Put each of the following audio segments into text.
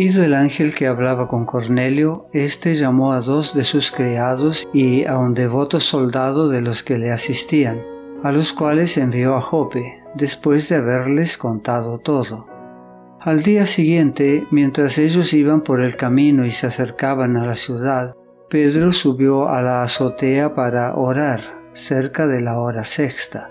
Ido el ángel que hablaba con Cornelio, éste llamó a dos de sus criados y a un devoto soldado de los que le asistían, a los cuales envió a Jope, después de haberles contado todo. Al día siguiente, mientras ellos iban por el camino y se acercaban a la ciudad, Pedro subió a la azotea para orar, cerca de la hora sexta,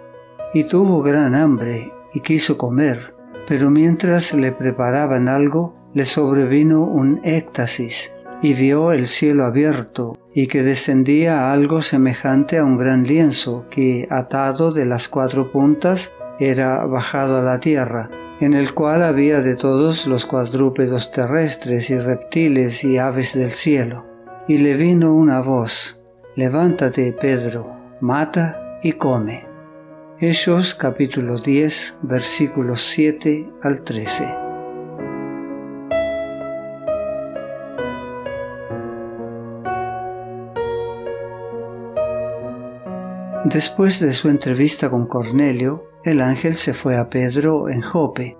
y tuvo gran hambre y quiso comer, pero mientras le preparaban algo, le sobrevino un éxtasis y vio el cielo abierto y que descendía algo semejante a un gran lienzo que, atado de las cuatro puntas, era bajado a la tierra, en el cual había de todos los cuadrúpedos terrestres y reptiles y aves del cielo. Y le vino una voz, Levántate, Pedro, mata y come. Hechos capítulo 10 versículos 7 al 13. Después de su entrevista con Cornelio, el ángel se fue a Pedro en Jope.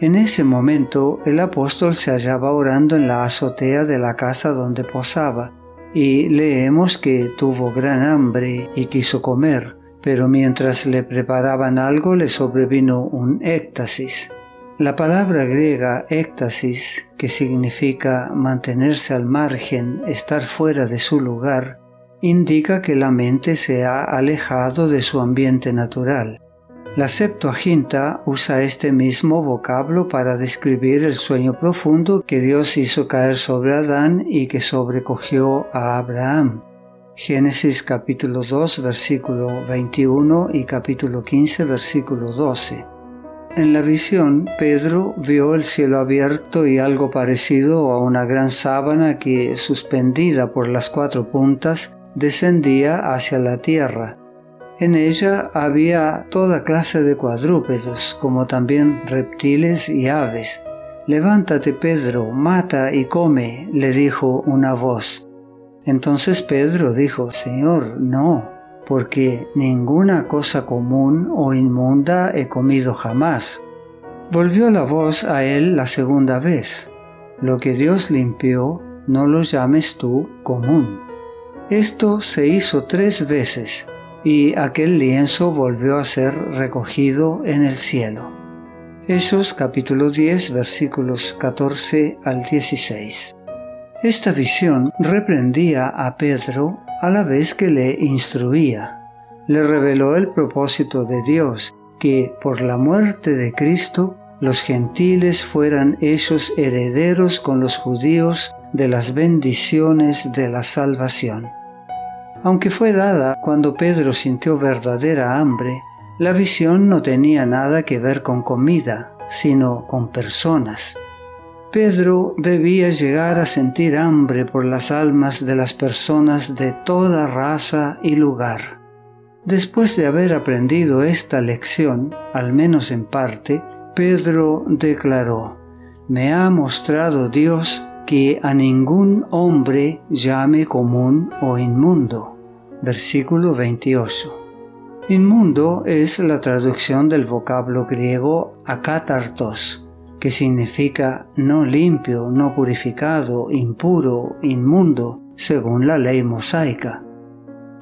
En ese momento el apóstol se hallaba orando en la azotea de la casa donde posaba, y leemos que tuvo gran hambre y quiso comer, pero mientras le preparaban algo le sobrevino un éxtasis. La palabra griega éxtasis, que significa mantenerse al margen, estar fuera de su lugar, indica que la mente se ha alejado de su ambiente natural. La Septuaginta usa este mismo vocablo para describir el sueño profundo que Dios hizo caer sobre Adán y que sobrecogió a Abraham. Génesis capítulo 2 versículo 21 y capítulo 15 versículo 12. En la visión, Pedro vio el cielo abierto y algo parecido a una gran sábana que, suspendida por las cuatro puntas, descendía hacia la tierra. En ella había toda clase de cuadrúpedos, como también reptiles y aves. Levántate, Pedro, mata y come, le dijo una voz. Entonces Pedro dijo, Señor, no, porque ninguna cosa común o inmunda he comido jamás. Volvió la voz a él la segunda vez. Lo que Dios limpió, no lo llames tú común. Esto se hizo tres veces y aquel lienzo volvió a ser recogido en el cielo. Hechos capítulo 10 versículos 14 al 16. Esta visión reprendía a Pedro a la vez que le instruía. Le reveló el propósito de Dios, que por la muerte de Cristo los gentiles fueran ellos herederos con los judíos de las bendiciones de la salvación. Aunque fue dada cuando Pedro sintió verdadera hambre, la visión no tenía nada que ver con comida, sino con personas. Pedro debía llegar a sentir hambre por las almas de las personas de toda raza y lugar. Después de haber aprendido esta lección, al menos en parte, Pedro declaró, Me ha mostrado Dios que a ningún hombre llame común o inmundo. Versículo 28. Inmundo es la traducción del vocablo griego akatartos, que significa no limpio, no purificado, impuro, inmundo, según la ley mosaica.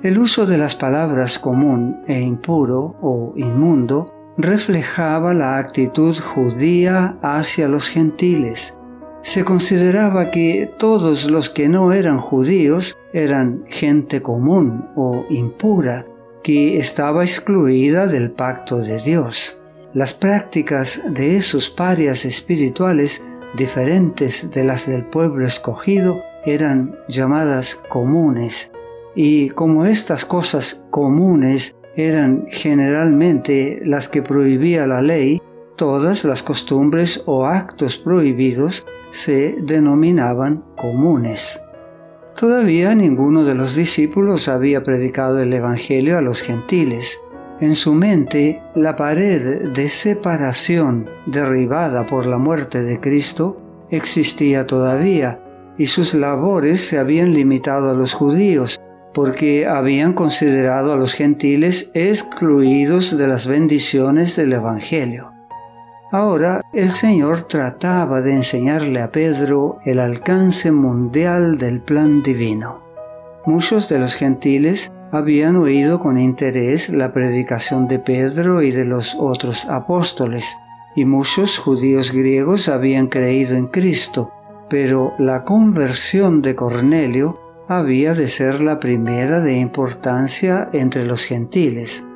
El uso de las palabras común e impuro o inmundo reflejaba la actitud judía hacia los gentiles, se consideraba que todos los que no eran judíos eran gente común o impura, que estaba excluida del pacto de Dios. Las prácticas de esos parias espirituales, diferentes de las del pueblo escogido, eran llamadas comunes. Y como estas cosas comunes eran generalmente las que prohibía la ley, todas las costumbres o actos prohibidos se denominaban comunes. Todavía ninguno de los discípulos había predicado el Evangelio a los gentiles. En su mente, la pared de separación derribada por la muerte de Cristo existía todavía, y sus labores se habían limitado a los judíos, porque habían considerado a los gentiles excluidos de las bendiciones del Evangelio. Ahora el Señor trataba de enseñarle a Pedro el alcance mundial del plan divino. Muchos de los gentiles habían oído con interés la predicación de Pedro y de los otros apóstoles, y muchos judíos griegos habían creído en Cristo, pero la conversión de Cornelio había de ser la primera de importancia entre los gentiles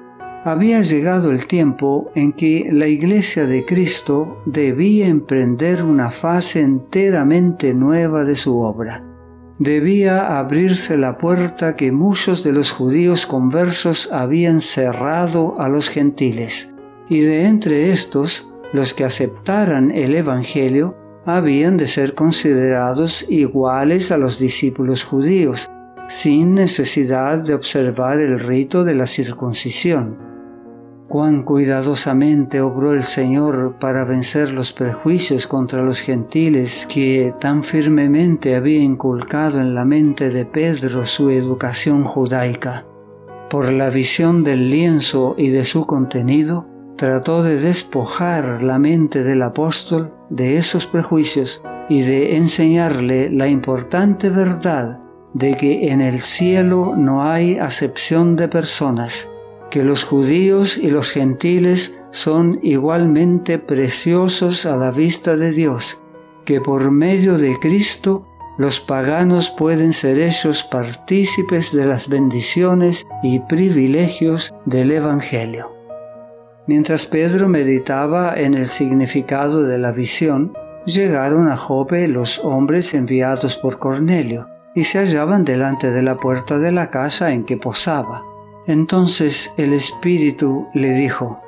había llegado el tiempo en que la Iglesia de Cristo debía emprender una fase enteramente nueva de su obra. Debía abrirse la puerta que muchos de los judíos conversos habían cerrado a los gentiles, y de entre estos, los que aceptaran el Evangelio habían de ser considerados iguales a los discípulos judíos, sin necesidad de observar el rito de la circuncisión cuán cuidadosamente obró el Señor para vencer los prejuicios contra los gentiles que tan firmemente había inculcado en la mente de Pedro su educación judaica. Por la visión del lienzo y de su contenido, trató de despojar la mente del apóstol de esos prejuicios y de enseñarle la importante verdad de que en el cielo no hay acepción de personas, que los judíos y los gentiles son igualmente preciosos a la vista de Dios, que por medio de Cristo los paganos pueden ser hechos partícipes de las bendiciones y privilegios del Evangelio. Mientras Pedro meditaba en el significado de la visión, llegaron a Jope los hombres enviados por Cornelio, y se hallaban delante de la puerta de la casa en que posaba. Entonces el Espíritu le dijo,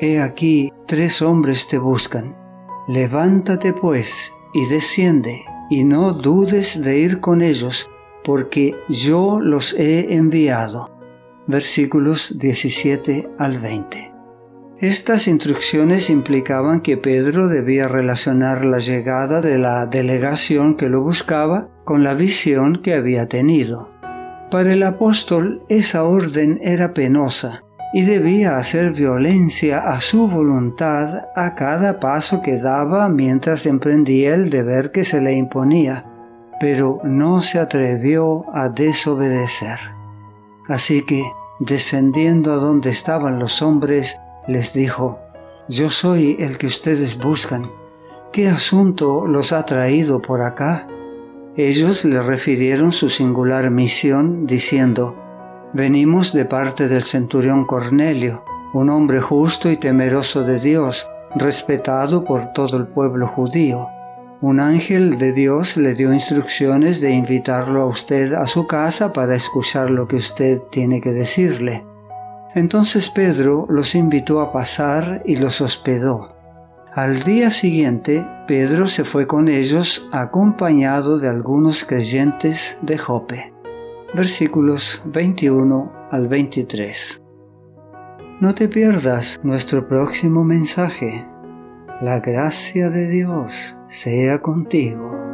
He aquí tres hombres te buscan. Levántate pues y desciende, y no dudes de ir con ellos, porque yo los he enviado. Versículos 17 al 20. Estas instrucciones implicaban que Pedro debía relacionar la llegada de la delegación que lo buscaba con la visión que había tenido. Para el apóstol esa orden era penosa y debía hacer violencia a su voluntad a cada paso que daba mientras emprendía el deber que se le imponía, pero no se atrevió a desobedecer. Así que, descendiendo a donde estaban los hombres, les dijo, Yo soy el que ustedes buscan. ¿Qué asunto los ha traído por acá? Ellos le refirieron su singular misión diciendo, Venimos de parte del centurión Cornelio, un hombre justo y temeroso de Dios, respetado por todo el pueblo judío. Un ángel de Dios le dio instrucciones de invitarlo a usted a su casa para escuchar lo que usted tiene que decirle. Entonces Pedro los invitó a pasar y los hospedó. Al día siguiente, Pedro se fue con ellos acompañado de algunos creyentes de Jope. Versículos 21 al 23. No te pierdas nuestro próximo mensaje. La gracia de Dios sea contigo.